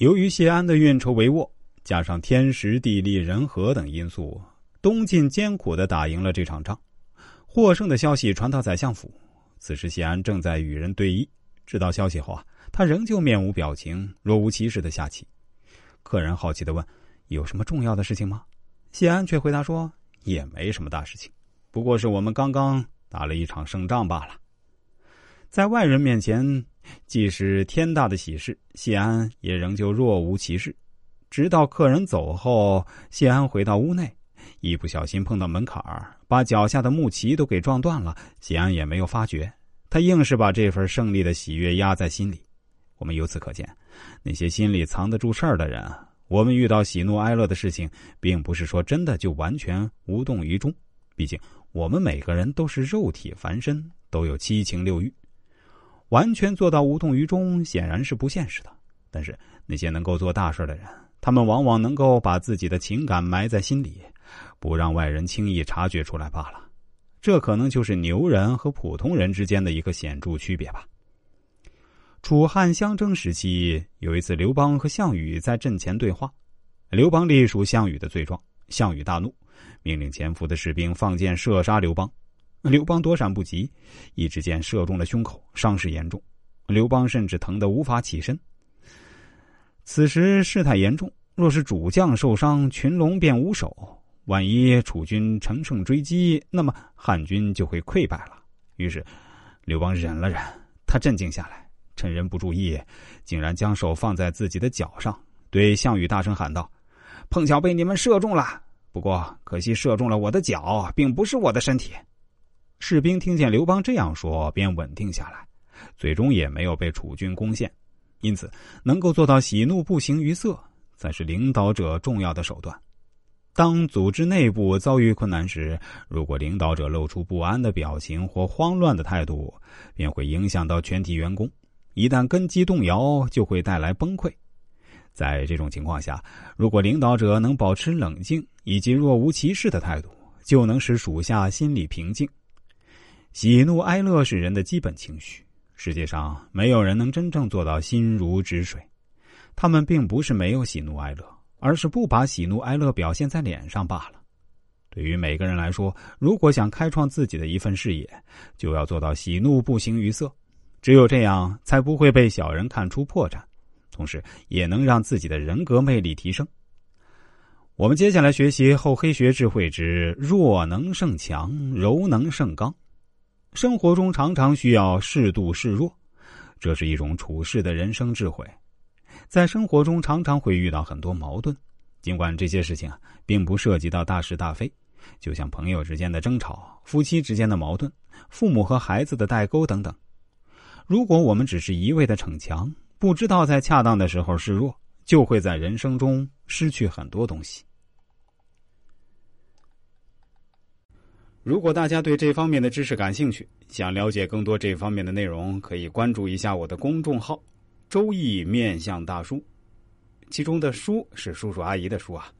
由于谢安的运筹帷幄，加上天时地利人和等因素，东晋艰苦的打赢了这场仗。获胜的消息传到宰相府，此时谢安正在与人对弈。知道消息后啊，他仍旧面无表情，若无其事的下棋。客人好奇的问：“有什么重要的事情吗？”谢安却回答说：“也没什么大事情，不过是我们刚刚打了一场胜仗罢了。”在外人面前，即使天大的喜事，谢安也仍旧若无其事。直到客人走后，谢安回到屋内，一不小心碰到门槛儿，把脚下的木旗都给撞断了。谢安也没有发觉，他硬是把这份胜利的喜悦压在心里。我们由此可见，那些心里藏得住事儿的人，我们遇到喜怒哀乐的事情，并不是说真的就完全无动于衷。毕竟，我们每个人都是肉体凡身，都有七情六欲。完全做到无动于衷，显然是不现实的。但是那些能够做大事的人，他们往往能够把自己的情感埋在心里，不让外人轻易察觉出来罢了。这可能就是牛人和普通人之间的一个显著区别吧。楚汉相争时期，有一次刘邦和项羽在阵前对话，刘邦隶属项羽的罪状，项羽大怒，命令潜伏的士兵放箭射杀刘邦。刘邦躲闪不及，一支箭射中了胸口，伤势严重。刘邦甚至疼得无法起身。此时事态严重，若是主将受伤，群龙便无首。万一楚军乘胜追击，那么汉军就会溃败了。于是，刘邦忍了忍，他镇静下来，趁人不注意，竟然将手放在自己的脚上，对项羽大声喊道：“碰巧被你们射中了，不过可惜射中了我的脚，并不是我的身体。”士兵听见刘邦这样说，便稳定下来，最终也没有被楚军攻陷。因此，能够做到喜怒不形于色，才是领导者重要的手段。当组织内部遭遇困难时，如果领导者露出不安的表情或慌乱的态度，便会影响到全体员工。一旦根基动摇，就会带来崩溃。在这种情况下，如果领导者能保持冷静以及若无其事的态度，就能使属下心理平静。喜怒哀乐是人的基本情绪，世界上没有人能真正做到心如止水。他们并不是没有喜怒哀乐，而是不把喜怒哀乐表现在脸上罢了。对于每个人来说，如果想开创自己的一份事业，就要做到喜怒不形于色。只有这样，才不会被小人看出破绽，同时也能让自己的人格魅力提升。我们接下来学习厚黑学智慧之弱能胜强，柔能胜刚。生活中常常需要适度示弱，这是一种处事的人生智慧。在生活中常常会遇到很多矛盾，尽管这些事情啊并不涉及到大是大非，就像朋友之间的争吵、夫妻之间的矛盾、父母和孩子的代沟等等。如果我们只是一味的逞强，不知道在恰当的时候示弱，就会在人生中失去很多东西。如果大家对这方面的知识感兴趣，想了解更多这方面的内容，可以关注一下我的公众号“周易面相大叔”，其中的“叔”是叔叔阿姨的“叔”啊。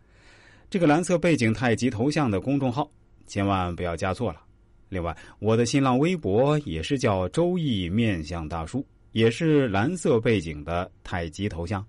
这个蓝色背景太极头像的公众号，千万不要加错了。另外，我的新浪微博也是叫“周易面相大叔”，也是蓝色背景的太极头像。